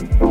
Bye.